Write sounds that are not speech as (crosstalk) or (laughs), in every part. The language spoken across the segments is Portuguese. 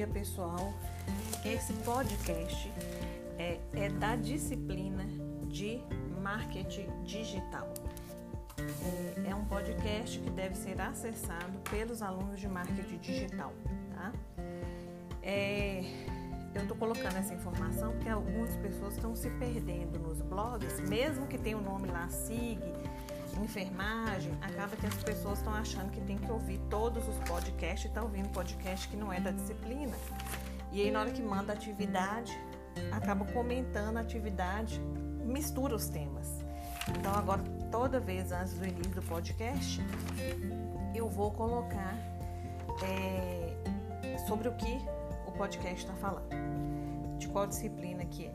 dia, pessoal. Esse podcast é, é da disciplina de marketing digital. É, é, um podcast que deve ser acessado pelos alunos de marketing digital, tá? É, eu estou colocando essa informação porque algumas pessoas estão se perdendo nos blogs, mesmo que tenha o nome lá, SIG, enfermagem, acaba que as pessoas estão achando que tem que ouvir todos os podcasts e está ouvindo podcast que não é da disciplina. E aí, na hora que manda atividade, acaba comentando a atividade, mistura os temas. Então, agora, toda vez antes do início do podcast, eu vou colocar é, sobre o que o podcast está falando, de qual disciplina que é.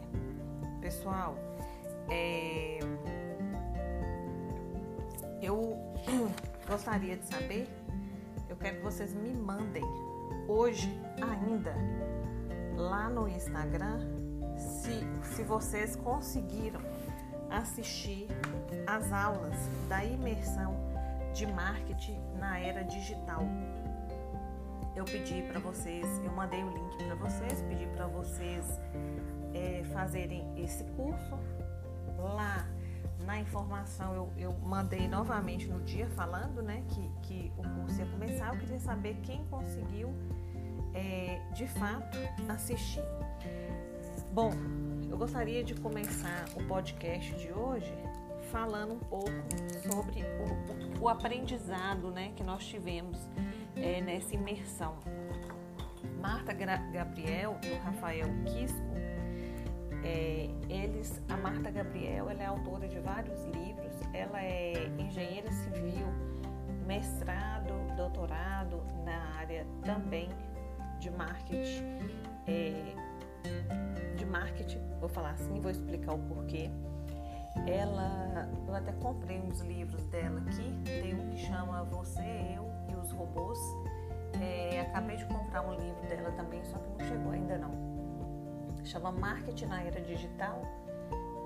Pessoal, é eu (clears throat) gostaria de saber, eu quero que vocês me mandem hoje ainda lá no Instagram se, se vocês conseguiram assistir as aulas da imersão de marketing na era digital. Eu pedi para vocês, eu mandei o link para vocês, pedi para vocês é, fazerem esse curso lá na informação eu, eu mandei novamente no dia falando né, que, que o curso ia começar. Eu queria saber quem conseguiu é, de fato assistir. Bom, eu gostaria de começar o podcast de hoje falando um pouco sobre o, o aprendizado né, que nós tivemos é, nessa imersão. Marta Gabriel e o Rafael Quisco é, eles, a Marta Gabriel, ela é autora de vários livros, ela é engenheira civil, mestrado, doutorado na área também de marketing, é, de marketing, vou falar assim, vou explicar o porquê. Ela, eu até comprei uns livros dela aqui, tem um que chama Você, Eu e os Robôs. É, acabei de comprar um livro dela também, só que não chegou ainda não chama Marketing na Era Digital.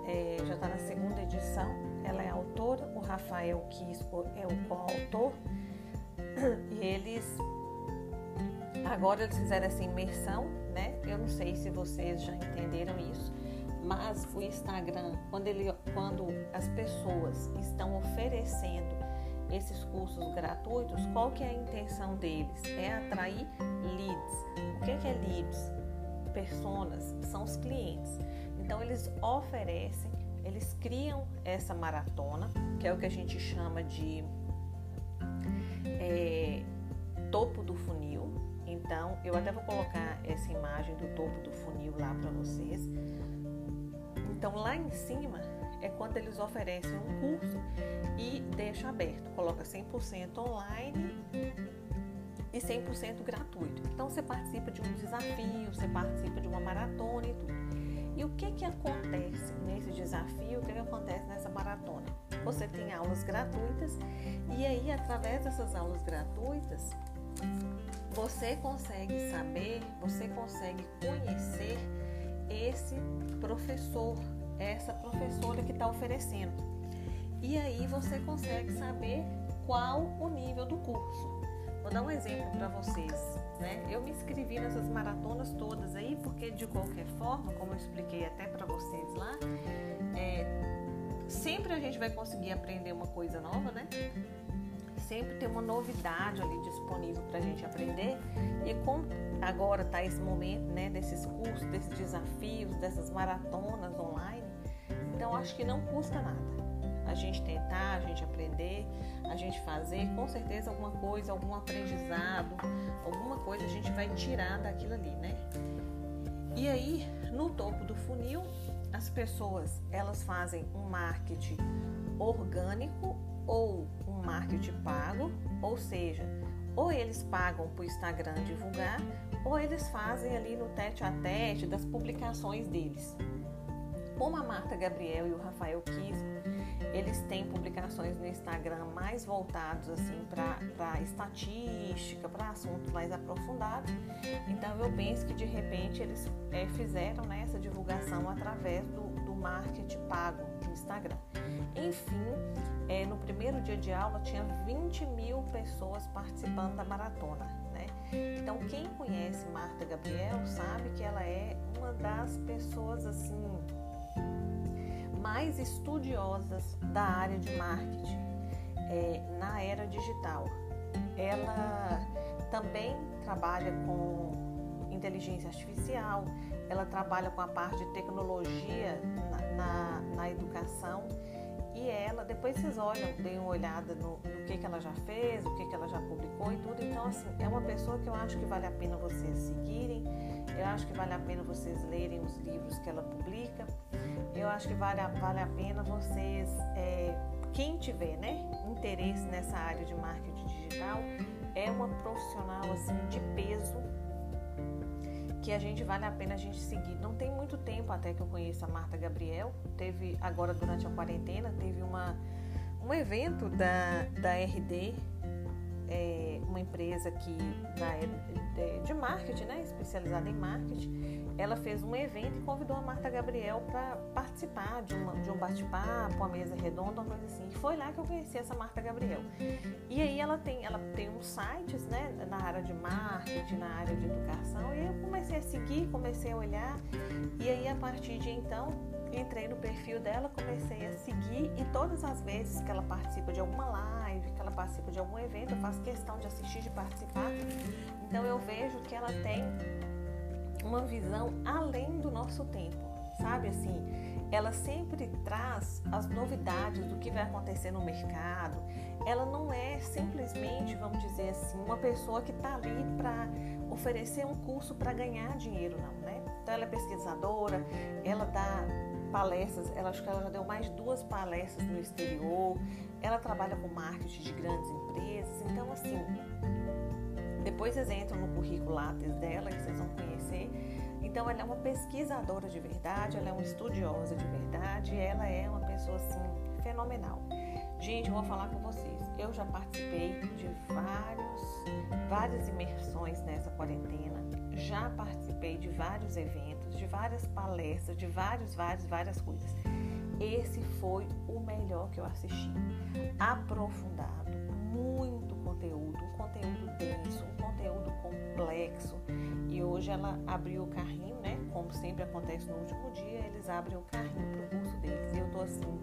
É, já está na segunda edição. Ela é autora, o Rafael Quisco é o coautor. E eles agora eles fizeram essa imersão, né? Eu não sei se vocês já entenderam isso, mas o Instagram, quando, ele, quando as pessoas estão oferecendo esses cursos gratuitos, qual que é a intenção deles? É atrair leads. O que é, que é leads? Personas são os clientes. Então eles oferecem, eles criam essa maratona, que é o que a gente chama de é, topo do funil. Então eu até vou colocar essa imagem do topo do funil lá para vocês. Então lá em cima é quando eles oferecem um curso e deixa aberto, coloca 100% online e 100% gratuito. Então você participa de um desafio, você participa de uma maratona e tudo. E o que que acontece nesse desafio? O que que acontece nessa maratona? Você tem aulas gratuitas e aí através dessas aulas gratuitas você consegue saber, você consegue conhecer esse professor, essa professora que está oferecendo. E aí você consegue saber qual o nível do curso. Vou dar um exemplo para vocês. Né? Eu me inscrevi nessas maratonas todas aí, porque de qualquer forma, como eu expliquei até para vocês lá, é, sempre a gente vai conseguir aprender uma coisa nova, né? Sempre tem uma novidade ali disponível para a gente aprender. E como agora está esse momento, né, desses cursos, desses desafios, dessas maratonas online, então acho que não custa nada a gente tentar, a gente aprender, a gente fazer, com certeza alguma coisa, algum aprendizado, alguma coisa a gente vai tirar daquilo ali, né? E aí, no topo do funil, as pessoas elas fazem um marketing orgânico ou um marketing pago, ou seja, ou eles pagam para o Instagram divulgar, ou eles fazem ali no tete a tete das publicações deles. Como a Marta Gabriel e o Rafael Quisco eles têm publicações no Instagram mais voltados assim para estatística, para assuntos mais aprofundados. Então eu penso que de repente eles é, fizeram né, essa divulgação através do, do marketing pago no Instagram. Enfim, é, no primeiro dia de aula tinha 20 mil pessoas participando da maratona. Né? Então, quem conhece Marta Gabriel sabe que ela é uma das pessoas assim mais estudiosas da área de marketing é, na era digital. Ela também trabalha com inteligência artificial, ela trabalha com a parte de tecnologia na, na, na educação e ela, depois vocês olham, deem uma olhada no, no que, que ela já fez, o que, que ela já publicou e tudo. Então, assim, é uma pessoa que eu acho que vale a pena vocês seguirem, eu acho que vale a pena vocês lerem os livros que ela publica, eu acho que vale a, vale a pena vocês, é, quem tiver né, interesse nessa área de marketing digital, é uma profissional assim de peso que a gente vale a pena a gente seguir. Não tem muito tempo até que eu conheço a Marta Gabriel. Teve agora durante a quarentena teve uma um evento da, da RD, é, uma empresa que na, de, de marketing, né, especializada em marketing ela fez um evento e convidou a Marta Gabriel para participar de, uma, de um bate-papo, uma mesa redonda, uma coisa assim. E foi lá que eu conheci essa Marta Gabriel. E aí ela tem, ela tem uns sites, né, na área de marketing, na área de educação, e eu comecei a seguir, comecei a olhar, e aí a partir de então entrei no perfil dela, comecei a seguir e todas as vezes que ela participa de alguma live, que ela participa de algum evento, eu faço questão de assistir, de participar. Então eu vejo que ela tem uma visão além do nosso tempo, sabe assim? Ela sempre traz as novidades do que vai acontecer no mercado. Ela não é simplesmente, vamos dizer assim, uma pessoa que está ali para oferecer um curso para ganhar dinheiro, não, né? Então ela é pesquisadora, ela dá palestras, ela acho que ela já deu mais duas palestras no exterior, ela trabalha com marketing de grandes empresas, então assim, depois vocês entram no currículo Lattes dela, que vocês vão conhecer. Então, ela é uma pesquisadora de verdade, ela é uma estudiosa de verdade, ela é uma pessoa assim fenomenal. Gente, vou falar com vocês. Eu já participei de vários, várias imersões nessa quarentena. Já participei de vários eventos, de várias palestras, de vários, vários, várias coisas. Esse foi o melhor que eu assisti. Aprofundado, muito conteúdo, um conteúdo denso, um conteúdo complexo. E hoje ela abriu o carrinho, né? Como sempre acontece no último dia, eles abrem o carrinho para o curso deles. E eu tô assim,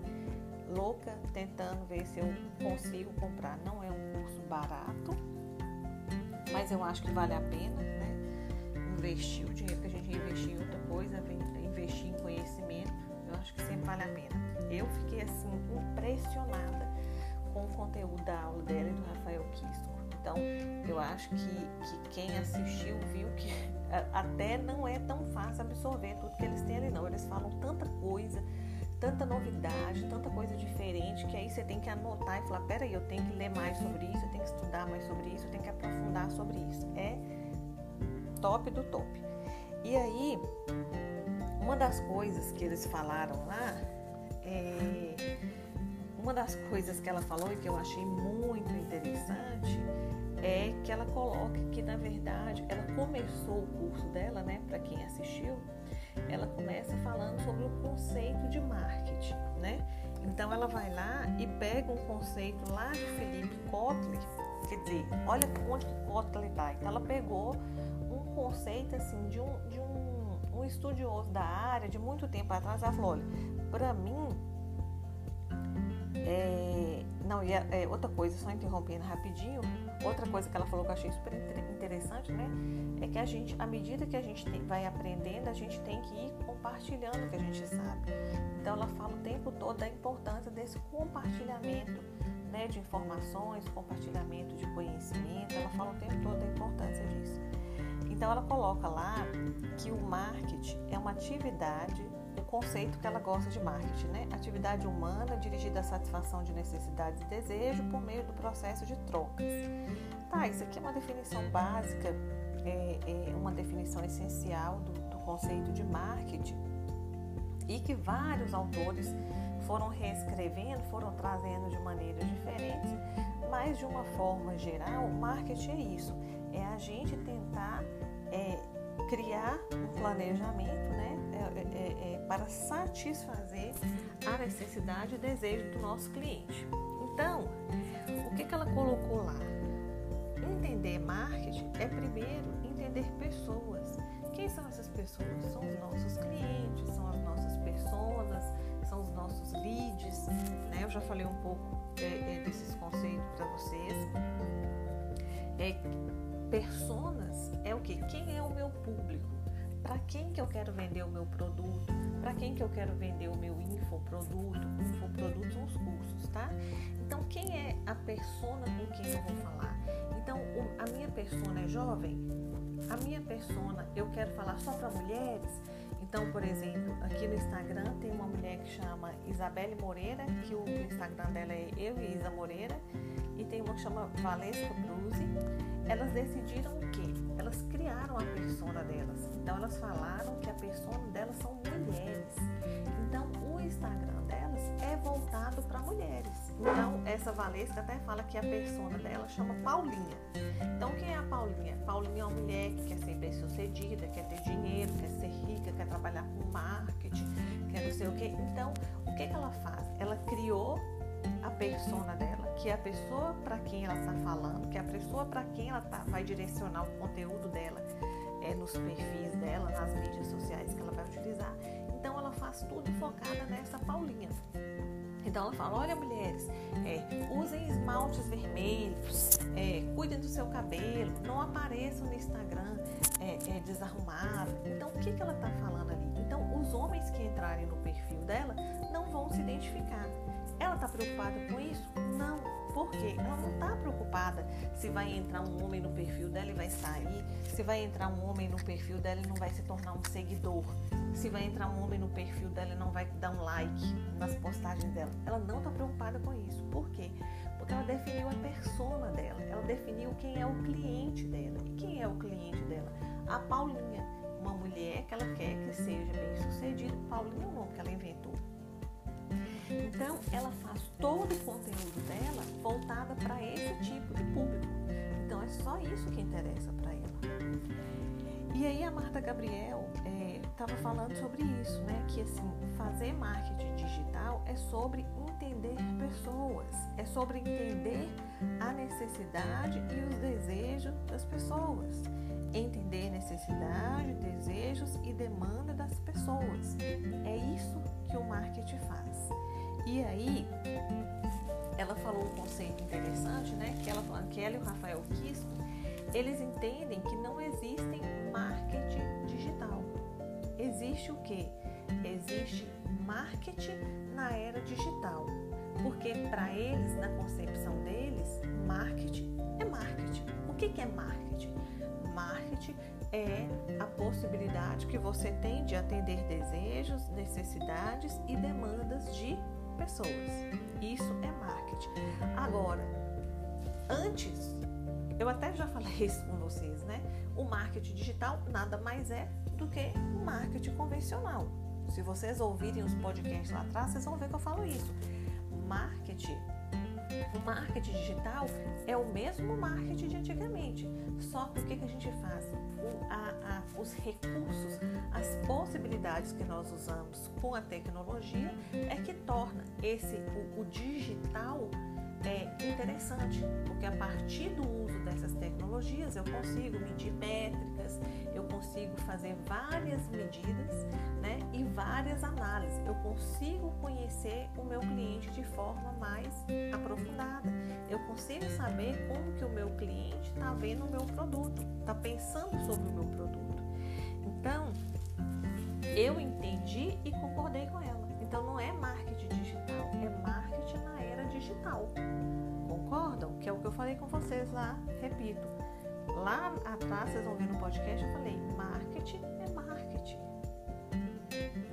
louca, tentando ver se eu consigo comprar. Não é um curso barato, mas eu acho que vale a pena, né? Investir o dinheiro que a gente investir em outra coisa, investir em conhecimento, eu acho que sempre vale a pena. Eu fiquei assim impressionada com o conteúdo da aula dela e do Rafael Kisto. Então, eu acho que, que quem assistiu viu que (laughs) até não é tão fácil absorver tudo que eles têm ali, não. Eles falam tanta coisa, tanta novidade, tanta coisa diferente, que aí você tem que anotar e falar: peraí, eu tenho que ler mais sobre isso, eu tenho que estudar mais sobre isso, eu tenho que aprofundar sobre isso. É top do top. E aí, uma das coisas que eles falaram lá é uma das coisas que ela falou e que eu achei muito interessante é que ela coloca que na verdade ela começou o curso dela, né, para quem assistiu, ela começa falando sobre o conceito de marketing, né? Então ela vai lá e pega um conceito lá de Felipe Kotler, quer dizer, olha onde que Kotler está. Então ela pegou conceito assim de um, de um, um estudioso da área de muito tempo atrás, ela falou, olha, para mim é, não, e é, outra coisa, só interrompendo rapidinho, outra coisa que ela falou que eu achei super interessante, né? É que a gente, à medida que a gente tem, vai aprendendo, a gente tem que ir compartilhando o que a gente sabe. Então ela fala o tempo todo da importância desse compartilhamento né, de informações, compartilhamento de conhecimento, ela fala o tempo todo da importância disso. Então ela coloca lá que o marketing é uma atividade o conceito que ela gosta de marketing, né? Atividade humana dirigida à satisfação de necessidades e desejos por meio do processo de trocas. Tá, isso aqui é uma definição básica, é, é uma definição essencial do, do conceito de marketing e que vários autores foram reescrevendo, foram trazendo de maneiras diferentes, mas de uma forma geral, marketing é isso, é a gente tentar é, criar um planejamento, né? é, é, é para satisfazer a necessidade e desejo do nosso cliente. Então, o que, que ela colocou lá? Entender marketing é primeiro entender pessoas. Quem são essas pessoas? São os nossos clientes, são as nossas pessoas, são os nossos leads. Né? Eu já falei um pouco é, é, desses conceitos para vocês. É, personas é o que? Quem é o meu público? Para quem que eu quero vender o meu produto? Para quem que eu quero vender o meu infoproduto? Infoprodutos são os cursos, tá? Então, quem é a persona com quem eu vou falar? Então, a minha persona é jovem? A minha persona, eu quero falar só para mulheres? Então, por exemplo, aqui no Instagram tem uma mulher que chama Isabelle Moreira, que o Instagram dela é eu e Isa Moreira, e tem uma que chama Valesca Bruzi. Elas decidiram o quê? Elas criaram a persona delas. Então, elas falaram que a persona delas são mulheres. Então, o Instagram delas é voltado para mulheres. Então, essa Valesca até fala que a persona dela chama Paulinha. Então, quem é a Paulinha? Paulinha é uma mulher que quer ser bem-sucedida, quer ter dinheiro, quer ser rica, quer trabalhar com marketing, quer não sei o quê. Então, o que, que ela faz? Ela criou a persona dela, que é a pessoa para quem ela está falando, que é a pessoa para quem ela tá, vai direcionar o conteúdo dela é, nos perfis dela, nas mídias sociais que ela vai utilizar. Então, ela faz tudo focada nessa Paulinha. Então ela fala: olha, mulheres, é, usem esmaltes vermelhos, é, cuidem do seu cabelo, não apareçam no Instagram é, é desarrumado. Então o que, que ela está falando ali? Então os homens que entrarem no perfil dela não vão se identificar. Ela está preocupada com isso? Não. Por quê? Ela não está preocupada se vai entrar um homem no perfil dela e vai sair, se vai entrar um homem no perfil dela e não vai se tornar um seguidor se vai entrar um homem no perfil dela e não vai dar um like nas postagens dela. Ela não está preocupada com isso. Por quê? Porque ela definiu a persona dela, ela definiu quem é o cliente dela. E quem é o cliente dela? A Paulinha, uma mulher que ela quer que seja bem sucedida. Paulinha é o nome que ela inventou. Então, ela faz todo o conteúdo dela voltada para esse tipo de público. Então, é só isso que interessa para ela. E aí, a Marta Gabriel estava é, falando sobre isso, né? Que assim, fazer marketing digital é sobre entender pessoas, é sobre entender a necessidade e os desejos das pessoas. Entender necessidade, desejos e demanda das pessoas. É isso que o marketing faz. E aí, ela falou um conceito interessante, né? Que ela, que ela e o Rafael Kisco, eles entendem que não existem marketing digital. Existe o que? Existe marketing na era digital. Porque para eles, na concepção deles, marketing é marketing. O que, que é marketing? Marketing é a possibilidade que você tem de atender desejos, necessidades e demandas de pessoas. Isso é marketing. Agora, antes, eu até já falei isso com vocês, né? O marketing digital nada mais é do que o marketing convencional. Se vocês ouvirem os podcasts lá atrás, vocês vão ver que eu falo isso. Marketing, o marketing digital é o mesmo marketing de antigamente. Só que o que, que a gente faz? O, a, a, os recursos, as possibilidades que nós usamos com a tecnologia é que torna esse o, o digital é interessante, porque a partir do uso dessas tecnologias eu consigo medir métricas, eu consigo fazer várias medidas né, e várias análises. Eu consigo conhecer o meu cliente de forma mais aprofundada. Eu consigo saber como que o meu cliente está vendo o meu produto, está pensando sobre o meu produto. Então, eu entendi e concordei com ela. Então, não é marketing digital. Concordam? Que é o que eu falei com vocês lá, repito. Lá atrás, vocês vão ver no podcast, eu falei: marketing é marketing.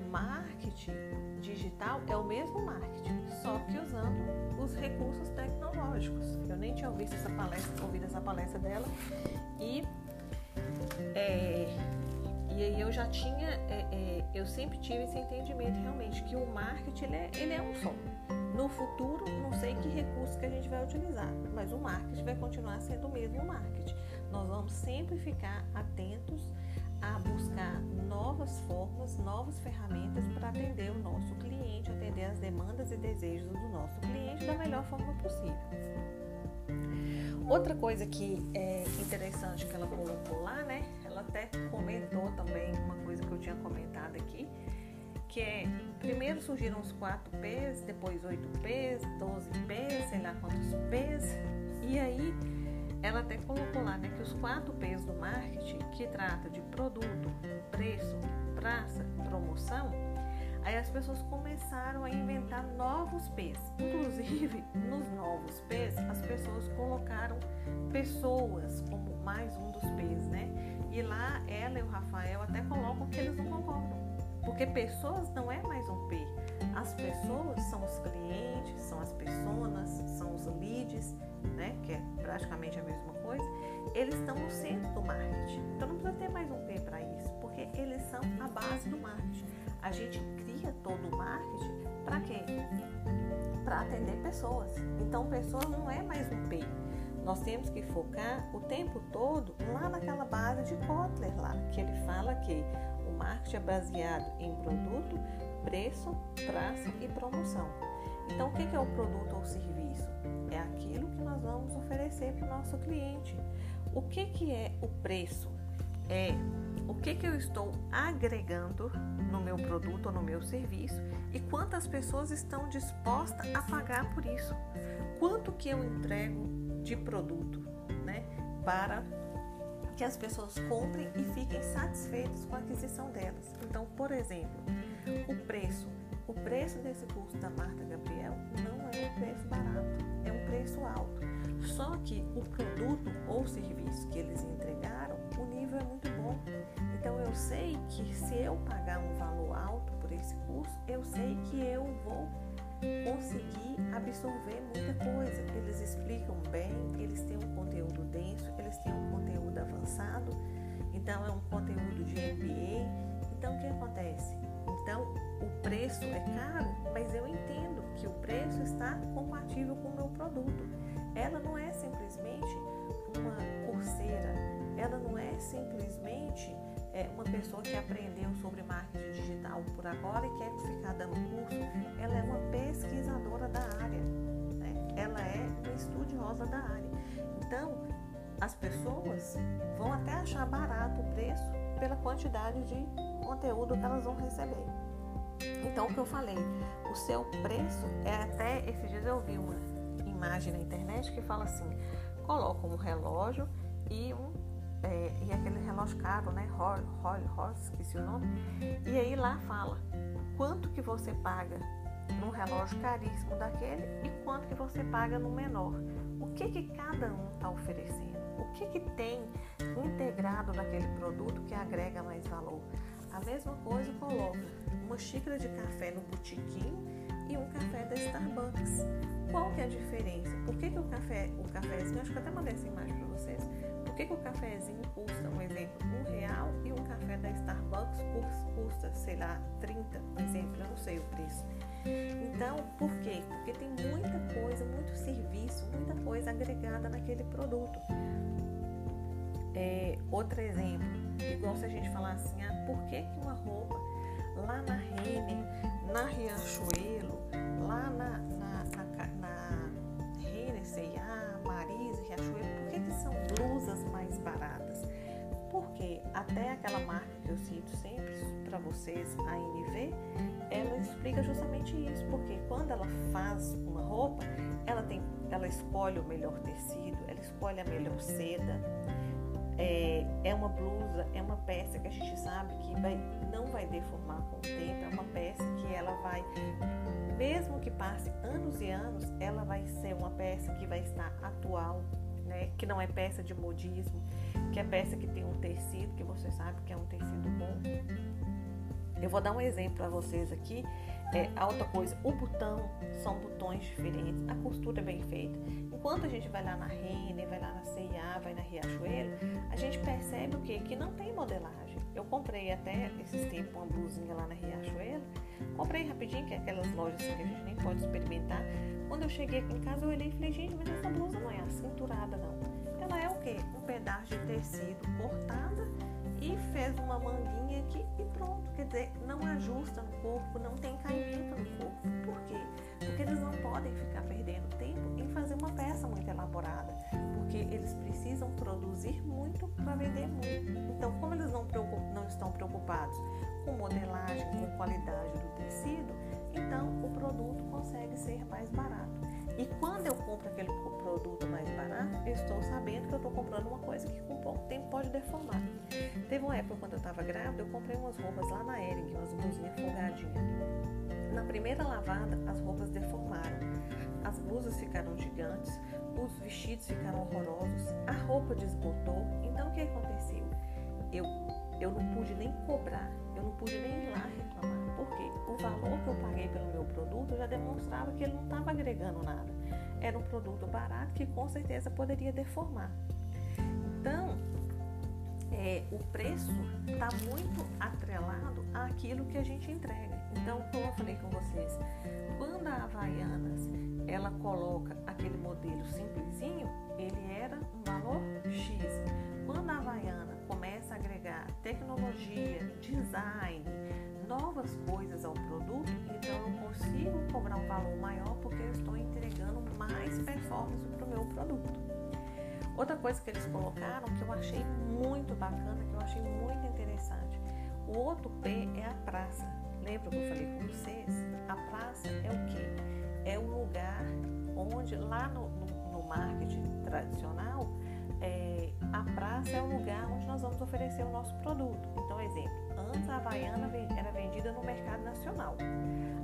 Marketing digital é o mesmo marketing, só que usando os recursos tecnológicos. Eu nem tinha ouvido essa palestra, ouvido essa palestra dela e é, e aí eu já tinha, é, é, eu sempre tive esse entendimento realmente que o marketing ele é, ele é um só. No futuro, não sei que recurso que a gente vai utilizar, mas o marketing vai continuar sendo o mesmo marketing. Nós vamos sempre ficar atentos a buscar novas formas, novas ferramentas para atender o nosso cliente, atender as demandas e desejos do nosso cliente da melhor forma possível. Outra coisa que é interessante que ela colocou lá, né? Ela até comentou também uma coisa que eu tinha comentado aqui, que é primeiro surgiram os 4 P's, depois 8 P's, 12 P's, sei lá quantos P's, e aí ela até colocou lá né, que os 4 P's do marketing, que trata de produto, preço, praça, promoção, aí as pessoas começaram a inventar novos P's. Inclusive, (laughs) nos novos P's, as pessoas colocaram pessoas como mais um dos P's, né? E lá ela e o Rafael até colocam que eles não concordam. Porque pessoas não é mais um P. As pessoas são os clientes, são as pessoas, são os leads, né? Que é praticamente a mesma coisa. Eles estão no centro do marketing. Então não precisa ter mais um P para isso, porque eles são a base do marketing. A gente cria todo o marketing para quê? Para atender pessoas. Então pessoas não é mais um P. Nós temos que focar o tempo todo lá naquela base de Kotler lá, que ele fala que marketing é baseado em produto, preço, praça e promoção. Então, o que é o produto ou serviço? É aquilo que nós vamos oferecer para o nosso cliente. O que, que é o preço? É o que, que eu estou agregando no meu produto ou no meu serviço e quantas pessoas estão dispostas a pagar por isso. Quanto que eu entrego de produto né, para que as pessoas comprem e fiquem satisfeitos com a aquisição delas. Então, por exemplo, o preço. O preço desse curso da Marta Gabriel não é um preço barato, é um preço alto. Só que o produto ou serviço que eles entregaram, o nível é muito bom. Então eu sei que se eu pagar um valor alto por esse curso, eu sei que eu vou conseguir absorver muita coisa. Eles explicam bem, eles têm um conteúdo denso, eles têm um conteúdo avançado, então é um conteúdo de MBA. Então o que acontece? Então o preço é caro, mas eu entendo que o preço está compatível com o meu produto. Ela não é simplesmente uma curseira, ela não é simplesmente é, uma pessoa que aprendeu sobre marketing digital por agora e quer ficar dando curso, ela é uma pesquisadora da área, né? ela é uma estudiosa da área. Então, as pessoas vão até achar barato o preço pela quantidade de conteúdo que elas vão receber. Então, o que eu falei, o seu preço é até. Esses dias eu vi uma imagem na internet que fala assim: coloca um relógio e um é, e aquele relógio caro, né? Roll, Roll, esqueci o nome. E aí lá fala quanto que você paga num relógio caríssimo daquele e quanto que você paga no menor. O que que cada um está oferecendo? O que que tem integrado naquele produto que agrega mais valor? A mesma coisa coloca uma xícara de café no botiquim e um café da Starbucks. Qual que é a diferença? Por que, que o café, o cafezinho, acho que até mandei essa imagem para vocês, por que, que o cafezinho custa, um exemplo, um real e um café da Starbucks custa, sei lá, 30, por exemplo, eu não sei o preço. Então, por quê? Porque tem muita coisa, muito serviço, muita coisa agregada naquele produto. É, outro exemplo, igual se a gente falar assim, ah, por que, que uma roupa lá na Renner, na Riachuelo, lá na, na, na, na Renner, C&A, Marisa, baratas? Porque até aquela marca que eu cito sempre para vocês, a NV, ela explica justamente isso, porque quando ela faz uma roupa, ela tem, ela escolhe o melhor tecido, ela escolhe a melhor seda, é, é uma blusa, é uma peça que a gente sabe que vai, não vai deformar com o tempo, é uma peça que ela vai, mesmo que passe anos e anos, ela vai ser uma peça que vai estar atual, né? que não é peça de modismo, que é peça que tem um tecido, que você sabe que é um tecido bom. Eu vou dar um exemplo para vocês aqui é, a outra coisa, o botão são botões diferentes, a costura é bem feita. Enquanto a gente vai lá na Renner, vai lá na C&A, vai na Riachuelo, a gente percebe o quê? Que não tem modelagem. Eu comprei até esses tempos uma blusinha lá na Riachuelo, comprei rapidinho, que é aquelas lojas assim que a gente nem pode experimentar. Quando eu cheguei aqui em casa, eu olhei e falei, gente, mas essa blusa não é acinturada não. Ela é o quê? Um pedaço de tecido cortada e fez uma manguinha aqui e pronto. Quer dizer, não ajusta no corpo, não tem caimento no corpo. Por quê? Porque eles não podem ficar perdendo tempo em fazer uma peça muito elaborada, porque eles precisam produzir muito para vender muito. Então, como eles não, não estão preocupados com modelagem, com qualidade do tecido, então o produto consegue ser mais barato. E quando eu compro aquele produto mais barato, eu estou sabendo que eu estou comprando uma coisa que com pouco tempo pode deformar. Teve uma época quando eu estava grávida, eu comprei umas roupas lá na Ering, umas blusinhas folgadinhas. Na primeira lavada, as roupas deformaram. As blusas ficaram gigantes, os vestidos ficaram horrorosos, a roupa desbotou. Então o que aconteceu? Eu, eu não pude nem cobrar, eu não pude nem ir lá reclamar. Por quê? O valor que eu paguei pelo meu produto já demonstrava que ele não estava agregando nada. Era um produto barato que com certeza poderia deformar. Então, é, o preço está muito atrelado àquilo que a gente entrega. Então, como eu falei com vocês, quando a Havaianas ela coloca aquele modelo simplesinho, ele era um valor X. Quando a Havaiana começa a agregar tecnologia, design, novas coisas ao produto, então eu consigo cobrar um valor maior porque eu estou entregando mais performance para o meu produto. Outra coisa que eles colocaram que eu achei muito bacana, que eu achei muito interessante. O outro P é a praça. Lembra que eu falei com vocês? A praça é o que? É um lugar onde lá no, no, no marketing tradicional é, a praça é o lugar onde nós vamos oferecer o nosso produto. Então, exemplo, antes a Havaiana era vendida no mercado nacional.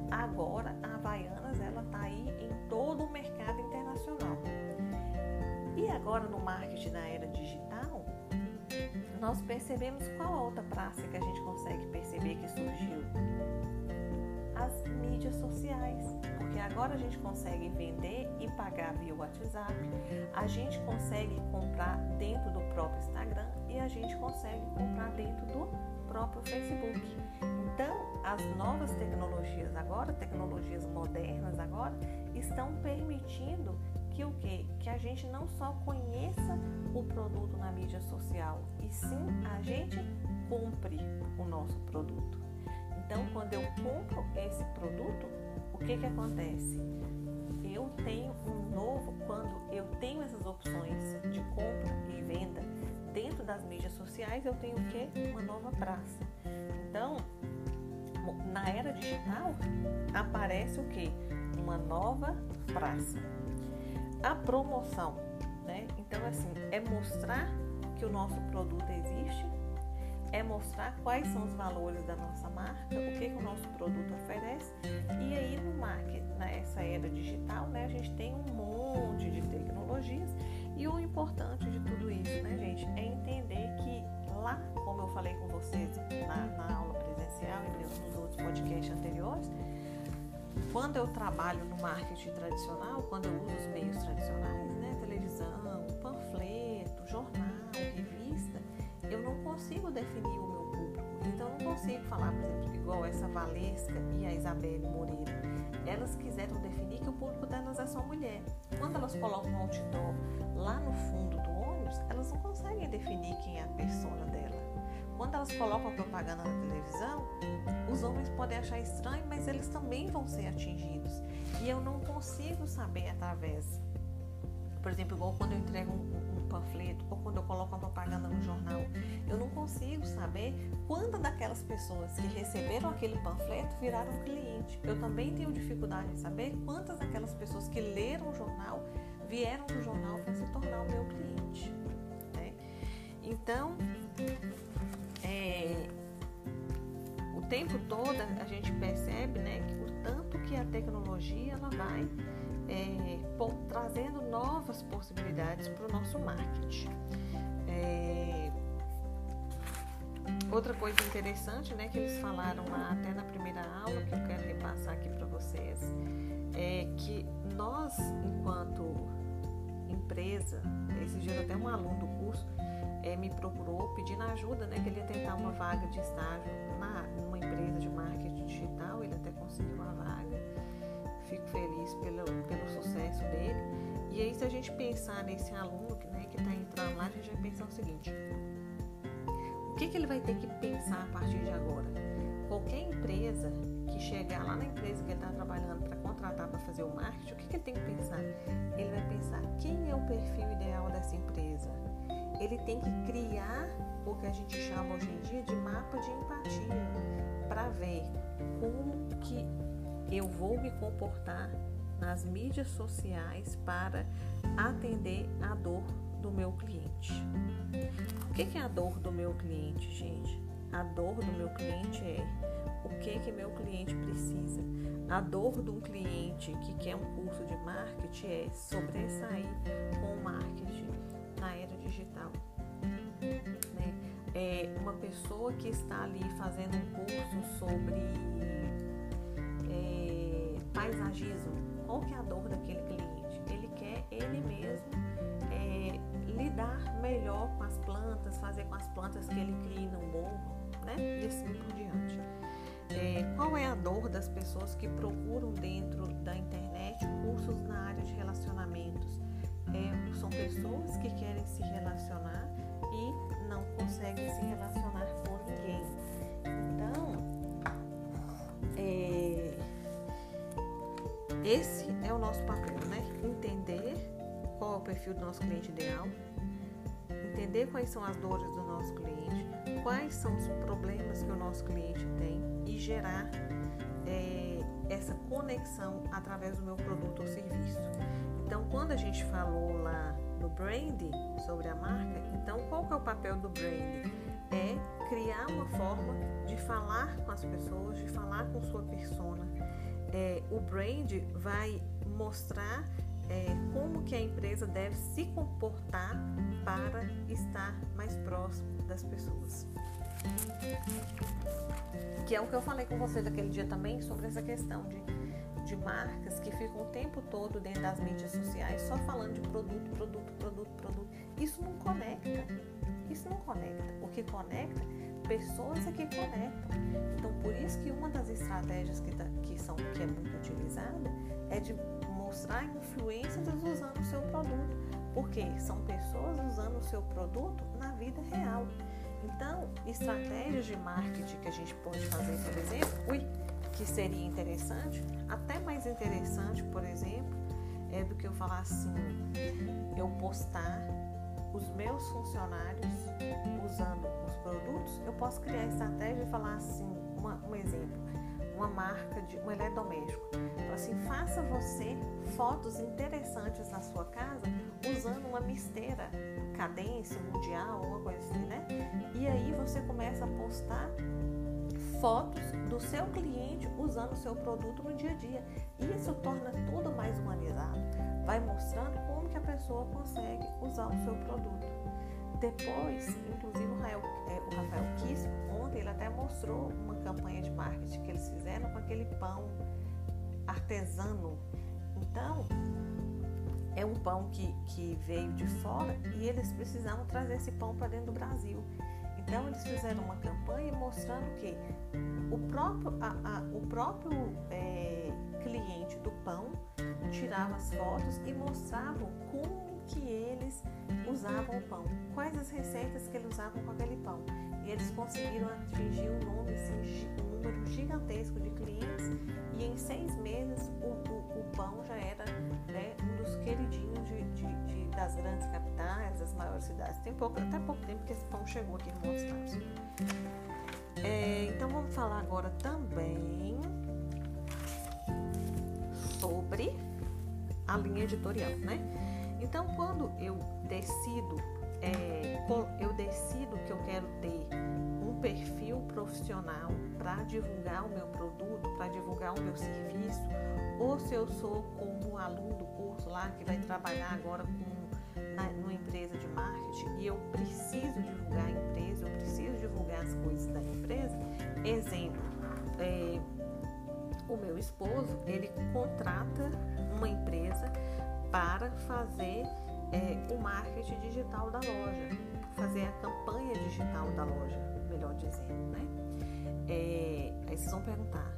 Agora a Havaianas ela está aí em todo o mercado internacional. E agora no marketing na era digital, nós percebemos qual a outra praça que a gente consegue perceber que surgiu? As mídias sociais porque agora a gente consegue vender e pagar via WhatsApp, a gente consegue comprar dentro do próprio Instagram e a gente consegue comprar dentro do próprio Facebook. Então, as novas tecnologias agora, tecnologias modernas agora, estão permitindo que o quê? Que a gente não só conheça o produto na mídia social, e sim a gente compre o nosso produto. Então, quando eu compro esse produto, o que que acontece? Eu tenho um novo, quando eu tenho essas opções de compra e venda dentro das mídias sociais, eu tenho o que? Uma nova praça. Então, na era digital, aparece o que? Uma nova praça. A promoção, né? Então, assim, é mostrar que o nosso produto existe é mostrar quais são os valores da nossa marca, o que, que o nosso produto oferece. E aí no marketing, nessa era digital, né, a gente tem um monte de tecnologias e o importante de tudo isso, né, gente, é entender que lá, como eu falei com vocês na, na aula presencial e nos outros podcasts anteriores, quando eu trabalho no marketing tradicional, quando eu uso os meios tradicionais, consigo definir o meu público. Então, não consigo falar, por exemplo, igual essa Valesca e a Isabelle Moreira. Elas quiseram definir que o público delas é só mulher. Quando elas colocam um outdoor lá no fundo do ônibus, elas não conseguem definir quem é a persona dela. Quando elas colocam propaganda na televisão, os homens podem achar estranho, mas eles também vão ser atingidos. E eu não consigo saber através, por exemplo, igual quando eu entrego um, panfleto ou quando eu coloco uma propaganda no jornal, eu não consigo saber quantas daquelas pessoas que receberam aquele panfleto viraram cliente. Eu também tenho dificuldade em saber quantas daquelas pessoas que leram o jornal vieram do jornal para se tornar o meu cliente. Né? Então, é, o tempo todo a gente percebe né, que o tanto que a tecnologia ela vai é, trazendo novas possibilidades para o nosso marketing. É, outra coisa interessante, né, que eles falaram lá até na primeira aula, que eu quero repassar aqui para vocês, é que nós, enquanto empresa, esses dias até um aluno do curso é, me procurou pedindo ajuda, né, que ele ia tentar uma vaga de estágio numa empresa de marketing digital, ele até conseguiu uma vaga fico feliz pelo, pelo sucesso dele. E aí, se a gente pensar nesse aluno né, que está entrando lá, a gente vai pensar o seguinte: o que, que ele vai ter que pensar a partir de agora? Qualquer empresa que chegar lá na empresa que ele está trabalhando para contratar para fazer o marketing, o que, que ele tem que pensar? Ele vai pensar quem é o perfil ideal dessa empresa. Ele tem que criar o que a gente chama hoje em dia de mapa de empatia para ver como que eu vou me comportar nas mídias sociais para atender a dor do meu cliente. O que é a dor do meu cliente, gente? A dor do meu cliente é o que que meu cliente precisa. A dor de um cliente que quer um curso de marketing é sobressair com o marketing na era digital. Né? É uma pessoa que está ali fazendo um curso sobre é, paisagismo. Qual que é a dor daquele cliente? Ele quer ele mesmo é, lidar melhor com as plantas, fazer com as plantas que ele cria no morro, né? E assim por diante. É, qual é a dor das pessoas que procuram dentro da internet cursos na área de relacionamentos? É, são pessoas que querem se relacionar e não conseguem se relacionar com ninguém. Então, é, esse é o nosso papel, né? Entender qual é o perfil do nosso cliente ideal, entender quais são as dores do nosso cliente, quais são os problemas que o nosso cliente tem e gerar é, essa conexão através do meu produto ou serviço. Então, quando a gente falou lá no brand sobre a marca, então qual que é o papel do brand? É criar uma forma de falar com as pessoas, de falar com sua persona. É, o brand vai mostrar é, como que a empresa deve se comportar para estar mais próximo das pessoas. Que é o que eu falei com você daquele dia também sobre essa questão de, de marcas que ficam o tempo todo dentro das mídias sociais só falando de produto, produto, produto, produto. Isso não conecta. Isso não conecta. O que conecta, pessoas é que conectam. Então, por isso que uma das estratégias que, tá, que, são, que é muito utilizada é de mostrar influências usando o seu produto, porque são pessoas usando o seu produto na vida real. Então, estratégias de marketing que a gente pode fazer, por exemplo, ui, que seria interessante, até mais interessante, por exemplo, é do que eu falar assim, eu postar os meus funcionários usando produtos, eu posso criar estratégia e falar assim, uma, um exemplo uma marca de um eletrodoméstico. Então, assim, faça você fotos interessantes na sua casa usando uma misteira cadência mundial, uma coisa assim, né? E aí você começa a postar fotos do seu cliente usando o seu produto no dia a dia. Isso torna tudo mais humanizado. Vai mostrando como que a pessoa consegue usar o seu produto. Depois, inclusive o Rafael, é, o Rafael Kiss, ontem ele até mostrou uma campanha de marketing que eles fizeram com aquele pão artesano. Então, é um pão que, que veio de fora e eles precisavam trazer esse pão para dentro do Brasil. Então, eles fizeram uma campanha mostrando que o próprio, a, a, o próprio é, cliente do pão tirava as fotos e mostravam como que eles usavam o pão, quais as receitas que eles usavam com aquele pão. E eles conseguiram atingir um, nome, assim, um número gigantesco de clientes e em seis meses o, o, o pão já era né, um dos queridinhos de, de, de, das grandes capitais, das maiores cidades. Tem pouco, até pouco tempo que esse pão chegou aqui no Montes Claros. É, então vamos falar agora também sobre a linha editorial, né? Então, quando eu decido, é, eu decido que eu quero ter um perfil profissional para divulgar o meu produto, para divulgar o meu serviço, ou se eu sou como aluno do curso lá que vai trabalhar agora com na, numa empresa de marketing e eu preciso divulgar a empresa, eu preciso divulgar as coisas da empresa. Exemplo, é, o meu esposo ele contrata uma empresa para fazer é, o marketing digital da loja, fazer a campanha digital da loja, melhor dizendo, né? É, aí vocês vão perguntar,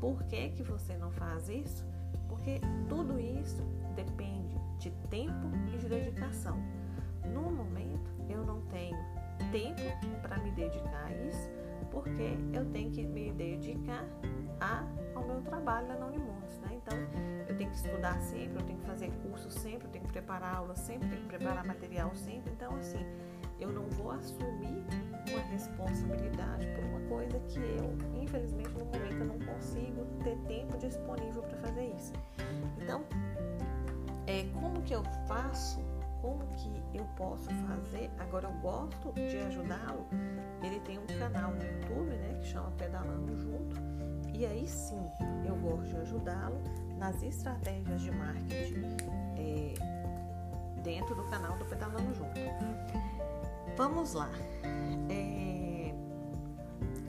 por que que você não faz isso? Porque tudo isso depende de tempo e de dedicação. No momento, eu não tenho tempo para me dedicar a isso, porque eu tenho que me dedicar a, ao meu trabalho na Unimundos, né? Então, eu tenho que estudar sempre, eu tenho que fazer curso sempre, eu tenho que preparar aula sempre, tenho que preparar material sempre. Então, assim, eu não vou assumir uma responsabilidade por uma coisa que eu, infelizmente, no momento eu não consigo ter tempo disponível para fazer isso. Então, é, como que eu faço? Como que eu posso fazer? Agora eu gosto de ajudá-lo. Ele tem um canal no YouTube, né, que chama Pedalando Junto. E aí sim, eu gosto de ajudá-lo nas estratégias de marketing é, dentro do canal do Pedalando Junto. Vamos lá. É,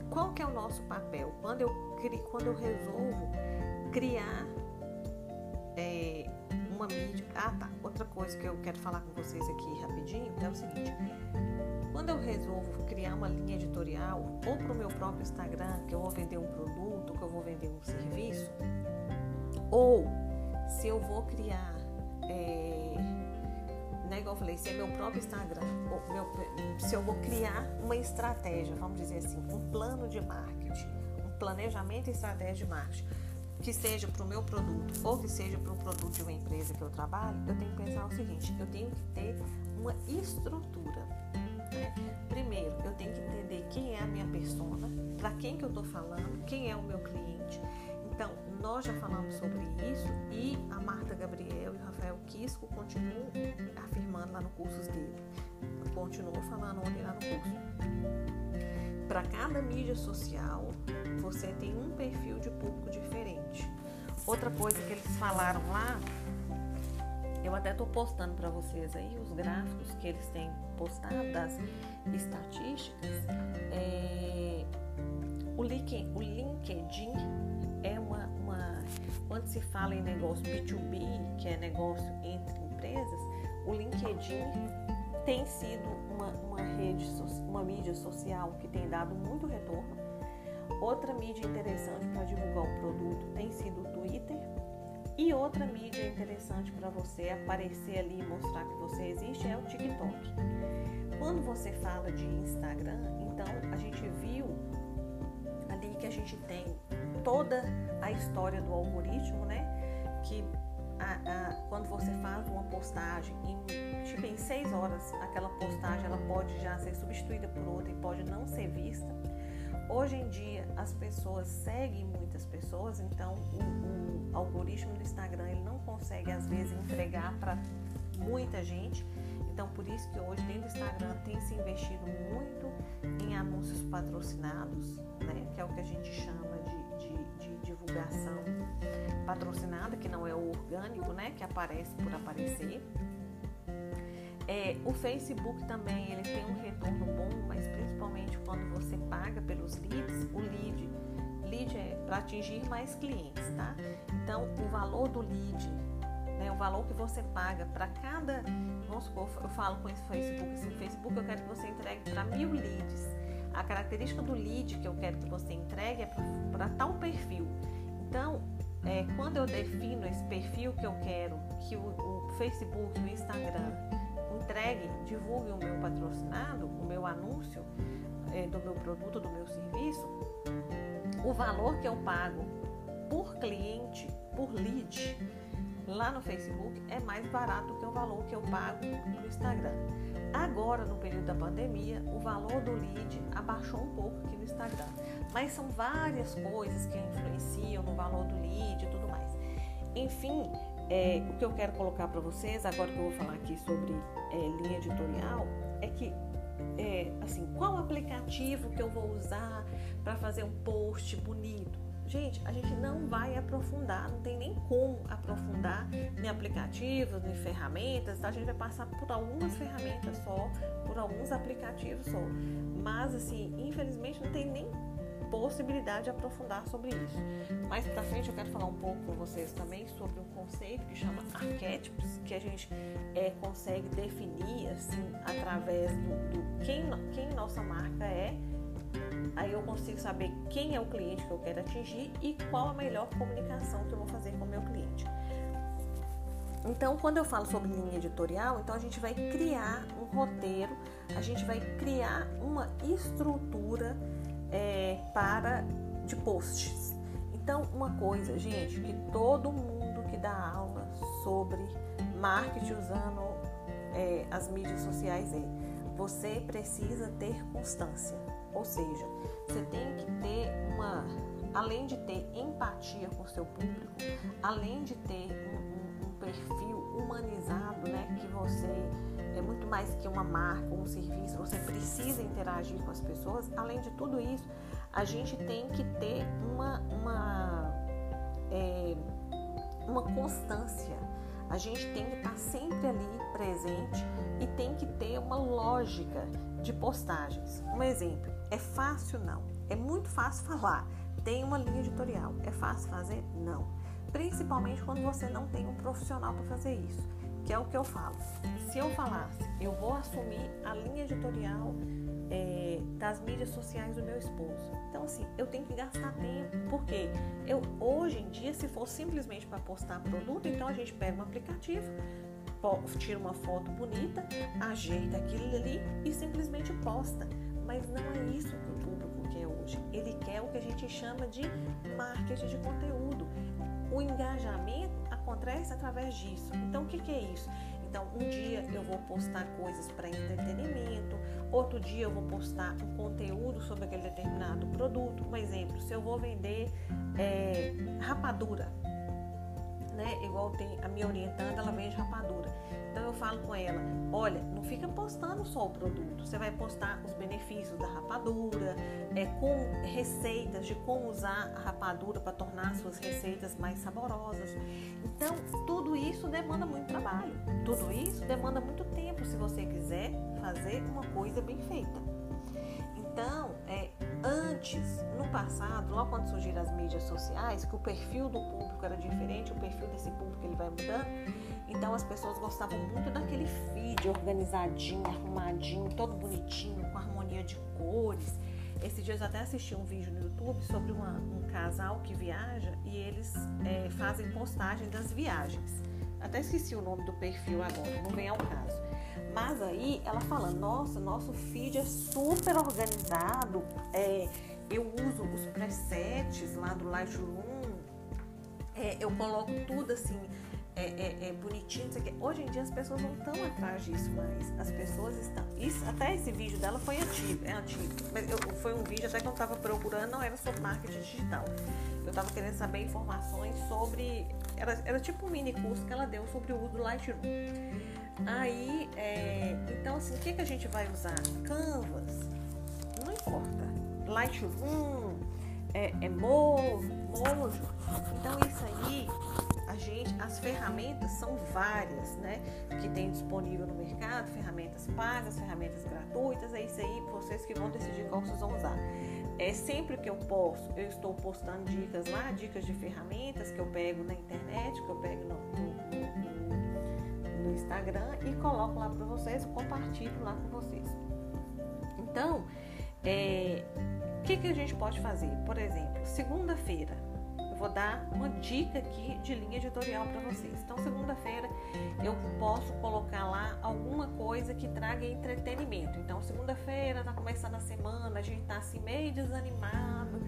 qual que é o nosso papel? Quando eu, quando eu resolvo criar é, uma mídia. Ah, tá. Outra coisa que eu quero falar com vocês aqui rapidinho é o seguinte: quando eu resolvo criar uma linha editorial, ou para o meu próprio Instagram, que eu vou vender um produto, que eu vou vender um serviço, ou se eu vou criar. É, né, igual eu falei, se é meu próprio Instagram, meu, se eu vou criar uma estratégia, vamos dizer assim, um plano de marketing, um planejamento e estratégia de marketing que seja para o meu produto ou que seja para o produto de uma empresa que eu trabalho, eu tenho que pensar o seguinte: eu tenho que ter uma estrutura. Né? Primeiro, eu tenho que entender quem é a minha persona, para quem que eu estou falando, quem é o meu cliente. Então, nós já falamos sobre isso e a Marta Gabriel e o Rafael Quisco continuam afirmando lá no curso dele. Continuou falando ontem lá no curso. Para cada mídia social, você tem um perfil de público diferente. Outra coisa que eles falaram lá, eu até estou postando para vocês aí os gráficos que eles têm postado das estatísticas. É, o, LinkedIn, o LinkedIn é uma, uma. Quando se fala em negócio B2B, que é negócio entre empresas, o LinkedIn tem sido uma, uma rede, uma mídia social que tem dado muito retorno Outra mídia interessante para divulgar o produto tem sido o Twitter. E outra mídia interessante para você aparecer ali e mostrar que você existe é o TikTok. Quando você fala de Instagram, então a gente viu ali que a gente tem toda a história do algoritmo, né? Que a, a, quando você faz uma postagem em, tipo, em seis horas, aquela postagem ela pode já ser substituída por outra e pode não ser vista. Hoje em dia as pessoas seguem muitas pessoas, então o, o algoritmo do Instagram ele não consegue às vezes entregar para muita gente. Então por isso que hoje dentro do Instagram tem se investido muito em anúncios patrocinados, né? Que é o que a gente chama de, de, de divulgação patrocinada, que não é o orgânico, né? Que aparece por aparecer. É, o Facebook também ele tem um retorno bom, mas principalmente quando você paga pelos leads, o lead, lead é para atingir mais clientes, tá? Então o valor do lead, né, o valor que você paga para cada, vamos supor, eu falo com esse Facebook, assim, Facebook eu quero que você entregue para mil leads. A característica do lead que eu quero que você entregue é para tal perfil. Então, é, quando eu defino esse perfil que eu quero que o, o Facebook, o Instagram entregue, divulgue o meu patrocinado, o meu anúncio é, do meu produto, do meu serviço, o valor que eu pago por cliente, por lead, lá no Facebook é mais barato que o valor que eu pago no Instagram. Agora, no período da pandemia, o valor do lead abaixou um pouco aqui no Instagram. Mas são várias coisas que influenciam no valor do lead e tudo mais. Enfim, é, o que eu quero colocar para vocês, agora que eu vou falar aqui sobre é, linha editorial, é que, é, assim, qual aplicativo que eu vou usar para fazer um post bonito? Gente, a gente não vai aprofundar, não tem nem como aprofundar em aplicativos, em ferramentas, tá? a gente vai passar por algumas ferramentas só, por alguns aplicativos só. Mas, assim, infelizmente não tem nem possibilidade de aprofundar sobre isso. Mais para frente eu quero falar um pouco com vocês também sobre um conceito que chama arquétipos, que a gente é, consegue definir assim através do, do quem, quem nossa marca é. Aí eu consigo saber quem é o cliente que eu quero atingir e qual a melhor comunicação que eu vou fazer com o meu cliente. Então, quando eu falo sobre linha editorial, então a gente vai criar um roteiro, a gente vai criar uma estrutura é, para de posts. Então, uma coisa, gente, que todo mundo que dá aula sobre marketing usando é, as mídias sociais é você precisa ter constância. Ou seja, você tem que ter uma, além de ter empatia com o seu público, além de ter um, um, um perfil humanizado, né, que você é muito mais que uma marca, um serviço, você precisa interagir com as pessoas. Além de tudo isso, a gente tem que ter uma, uma, é, uma constância. A gente tem que estar sempre ali presente e tem que ter uma lógica de postagens. Um exemplo, é fácil não. É muito fácil falar. Tem uma linha editorial. É fácil fazer? Não. Principalmente quando você não tem um profissional para fazer isso, que é o que eu falo. Se eu falasse, eu vou assumir a linha editorial é, das mídias sociais do meu esposo. Então, assim, eu tenho que gastar tempo, porque eu hoje em dia, se for simplesmente para postar produto, então a gente pega um aplicativo, tira uma foto bonita, ajeita aquilo ali e simplesmente posta. Mas não é isso que o público quer hoje. Ele quer o que a gente chama de marketing de conteúdo. O engajamento acontece através disso. Então, o que, que é isso? Então, um dia eu vou postar coisas para entretenimento, outro dia eu vou postar um conteúdo sobre aquele determinado produto. Um exemplo, se eu vou vender é, rapadura, né? Igual tem a minha orientanda, ela vende rapadura. Então eu falo com ela, olha, não fica postando só o produto, você vai postar os benefícios da rapadura, é, com receitas de como usar a rapadura para tornar suas receitas mais saborosas. Então tudo isso demanda muito trabalho, tudo isso demanda muito tempo se você quiser fazer uma coisa bem feita. Então, é, antes, no passado, logo quando surgiram as mídias sociais, que o perfil do público era diferente, o perfil desse público ele vai mudando, então as pessoas gostavam muito daquele feed organizadinho, arrumadinho, todo bonitinho, com harmonia de cores. Esses dias eu até assisti um vídeo no YouTube sobre uma, um casal que viaja e eles é, fazem postagem das viagens. Até esqueci o nome do perfil agora, não vem ao caso. Mas aí ela fala, nossa, nosso feed é super organizado, é, eu uso os presets lá do Lightroom, é, eu coloco tudo assim, é, é, é bonitinho. Hoje em dia as pessoas não estão atrás disso mais. As pessoas estão. Isso, até esse vídeo dela foi antigo, é antigo. Mas eu, foi um vídeo até que eu estava procurando, não era sobre marketing digital. Eu estava querendo saber informações sobre. Era, era tipo um mini curso que ela deu sobre o uso do Lightroom. Aí, é, então assim, o que, que a gente vai usar? Canvas, não importa. Lightroom, é, é Mojo, Mojo. Então isso aí, a gente, as ferramentas são várias, né? Que tem disponível no mercado, ferramentas pagas, ferramentas gratuitas, é isso aí, vocês que vão decidir qual vocês vão usar. É sempre que eu posso, eu estou postando dicas lá, dicas de ferramentas que eu pego na internet, que eu pego no, no, no Instagram e coloco lá para vocês, compartilho lá com vocês. Então, é, o que, que a gente pode fazer? Por exemplo, segunda-feira, eu vou dar uma dica aqui de linha editorial para vocês. Então, segunda-feira eu posso colocar lá alguma coisa que traga entretenimento. Então, segunda-feira tá começando a semana, a gente tá assim meio desanimado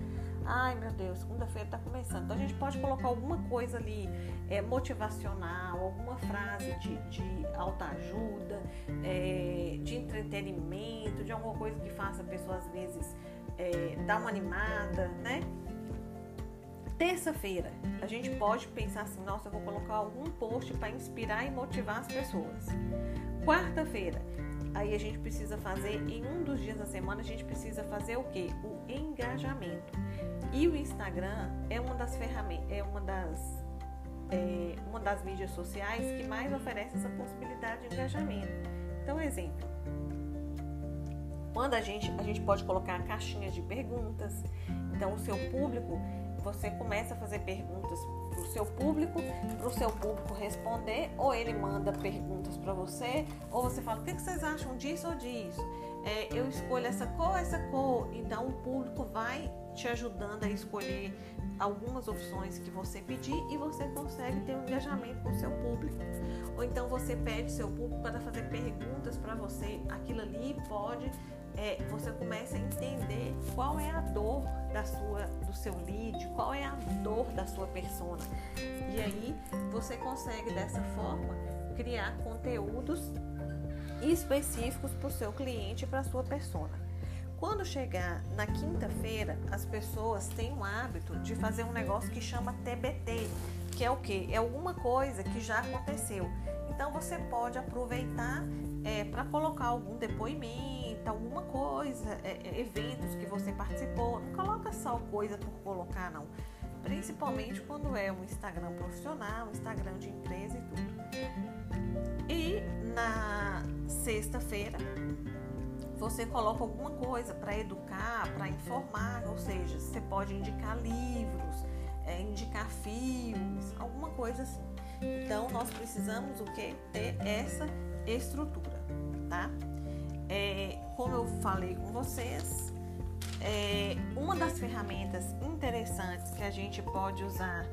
Ai meu Deus, segunda-feira está começando. Então a gente pode colocar alguma coisa ali é, motivacional, alguma frase de, de autoajuda, é, de entretenimento, de alguma coisa que faça a pessoa às vezes é, dar uma animada, né? Terça-feira, a gente pode pensar assim: nossa, eu vou colocar algum post para inspirar e motivar as pessoas. Quarta-feira, aí a gente precisa fazer, em um dos dias da semana, a gente precisa fazer o que? O engajamento. E o Instagram é uma das ferramentas, é uma das, é, uma das mídias sociais que mais oferece essa possibilidade de engajamento. Então, exemplo, quando a gente, a gente pode colocar caixinhas de perguntas, então o seu público, você começa a fazer perguntas para o seu público, para o seu público responder, ou ele manda perguntas para você, ou você fala, o que, vocês acham disso ou disso? É, eu escolho essa cor, essa cor, então o público vai te ajudando a escolher algumas opções que você pedir e você consegue ter um engajamento com o seu público. Ou então você pede seu público para fazer perguntas para você, aquilo ali pode é, você começa a entender qual é a dor da sua, do seu lead, qual é a dor da sua persona. E aí você consegue dessa forma criar conteúdos específicos para o seu cliente e para a sua persona. Quando chegar na quinta-feira, as pessoas têm o hábito de fazer um negócio que chama TBT, que é o que? É alguma coisa que já aconteceu. Então você pode aproveitar é, para colocar algum depoimento, alguma coisa, é, é, eventos que você participou. Não coloca só coisa por colocar, não. Principalmente quando é um Instagram profissional, um Instagram de empresa e tudo. E na sexta-feira você coloca alguma coisa para educar, para informar, ou seja, você pode indicar livros, é, indicar filmes, alguma coisa assim. Então nós precisamos o que ter essa estrutura, tá? É, como eu falei com vocês, é, uma das ferramentas interessantes que a gente pode usar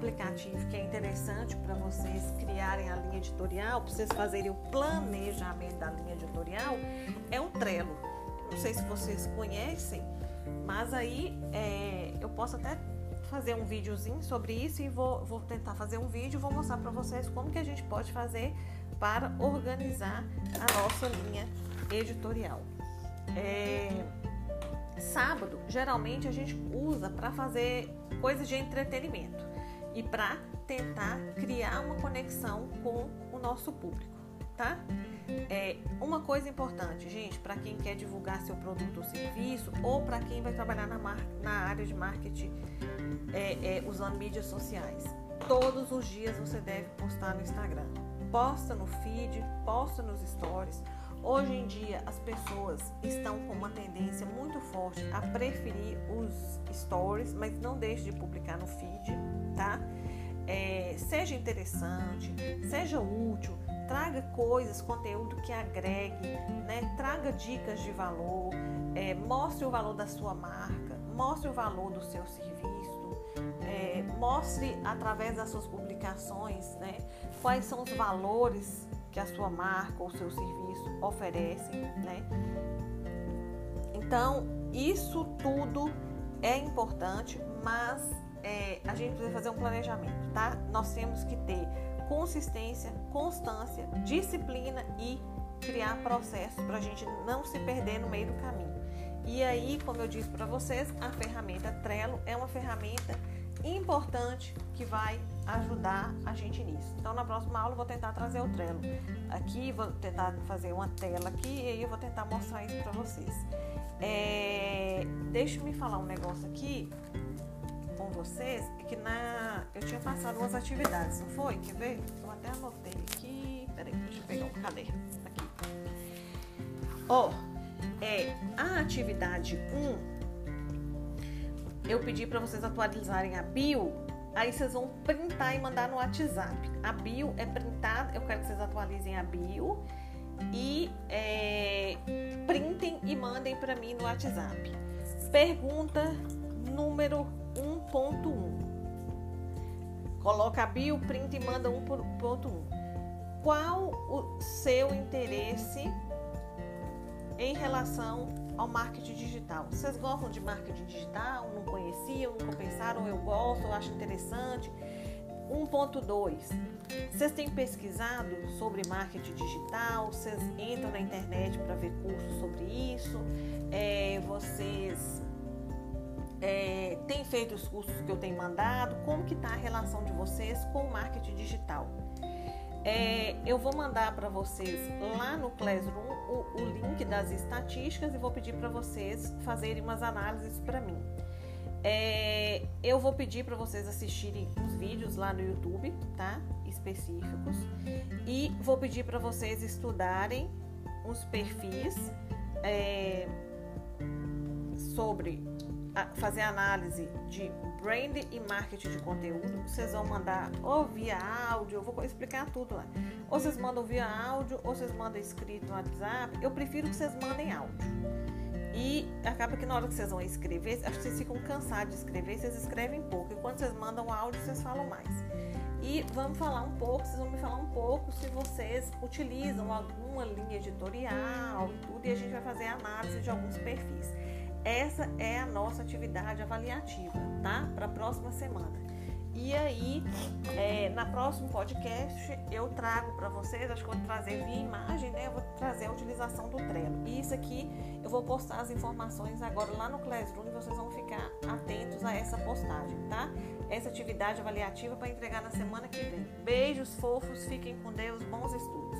aplicativo que é interessante para vocês criarem a linha editorial, para vocês fazerem o planejamento da linha editorial, é o Trello. Não sei se vocês conhecem, mas aí é, eu posso até fazer um videozinho sobre isso e vou, vou tentar fazer um vídeo e vou mostrar para vocês como que a gente pode fazer para organizar a nossa linha editorial. É, sábado, geralmente a gente usa para fazer coisas de entretenimento e para tentar criar uma conexão com o nosso público, tá? É, uma coisa importante, gente, para quem quer divulgar seu produto ou serviço ou para quem vai trabalhar na, na área de marketing é, é, usando mídias sociais. Todos os dias você deve postar no Instagram. Posta no feed, posta nos stories. Hoje em dia as pessoas estão com uma tendência muito forte a preferir os stories, mas não deixe de publicar no feed, tá? É, seja interessante, seja útil, traga coisas, conteúdo que agregue, né? traga dicas de valor, é, mostre o valor da sua marca, mostre o valor do seu serviço, é, mostre através das suas publicações né, quais são os valores que a sua marca ou seu serviço oferecem. Né? Então, isso tudo é importante, mas é, a gente precisa fazer um planejamento, tá? Nós temos que ter consistência, constância, disciplina e criar processos para a gente não se perder no meio do caminho. E aí, como eu disse para vocês, a ferramenta Trello é uma ferramenta importante que vai ajudar a gente nisso. Então, na próxima aula, eu vou tentar trazer o Trello aqui, vou tentar fazer uma tela aqui e aí eu vou tentar mostrar isso para vocês. É, deixa me falar um negócio aqui com vocês, que na eu tinha passado umas atividades, não foi? Quer ver? Eu até anotei aqui. Peraí, deixa eu pegar um caderno aqui. Ó, oh, é a atividade 1 eu pedi para vocês atualizarem a bio, aí vocês vão printar e mandar no WhatsApp. A bio é printada, eu quero que vocês atualizem a bio e é, printem e mandem para mim no WhatsApp. Pergunta número 1.1. Coloca a bio, printa e manda 1.1. Qual o seu interesse em relação ao marketing digital. Vocês gostam de marketing digital? Não conheciam, nunca pensaram? Eu gosto, eu acho interessante. 1.2. Vocês têm pesquisado sobre marketing digital? Vocês entram na internet para ver cursos sobre isso? É, vocês é, têm feito os cursos que eu tenho mandado? Como que está a relação de vocês com o marketing digital? É, eu vou mandar para vocês lá no Classroom o, o, link das estatísticas e vou pedir para vocês fazerem umas análises para mim. É, eu vou pedir para vocês assistirem uns vídeos lá no YouTube, tá? Específicos. E vou pedir para vocês estudarem os perfis é, sobre fazer análise de brand e marketing de conteúdo. Vocês vão mandar ou via áudio, eu vou explicar tudo lá. Ou vocês mandam via áudio, ou vocês mandam escrito no WhatsApp. Eu prefiro que vocês mandem áudio e acaba que na hora que vocês vão escrever, acho que vocês ficam cansados de escrever, vocês escrevem pouco. E quando vocês mandam áudio, vocês falam mais. E vamos falar um pouco, vocês vão me falar um pouco se vocês utilizam alguma linha editorial e tudo, e a gente vai fazer análise de alguns perfis. Essa é a nossa atividade avaliativa, tá? Para a próxima semana. E aí, é, na próximo podcast, eu trago para vocês, acho que vou trazer via imagem, né? Eu vou trazer a utilização do Trello. E isso aqui, eu vou postar as informações agora lá no Classroom e vocês vão ficar atentos a essa postagem, tá? Essa atividade avaliativa para entregar na semana que vem. Beijos fofos, fiquem com Deus, bons estudos.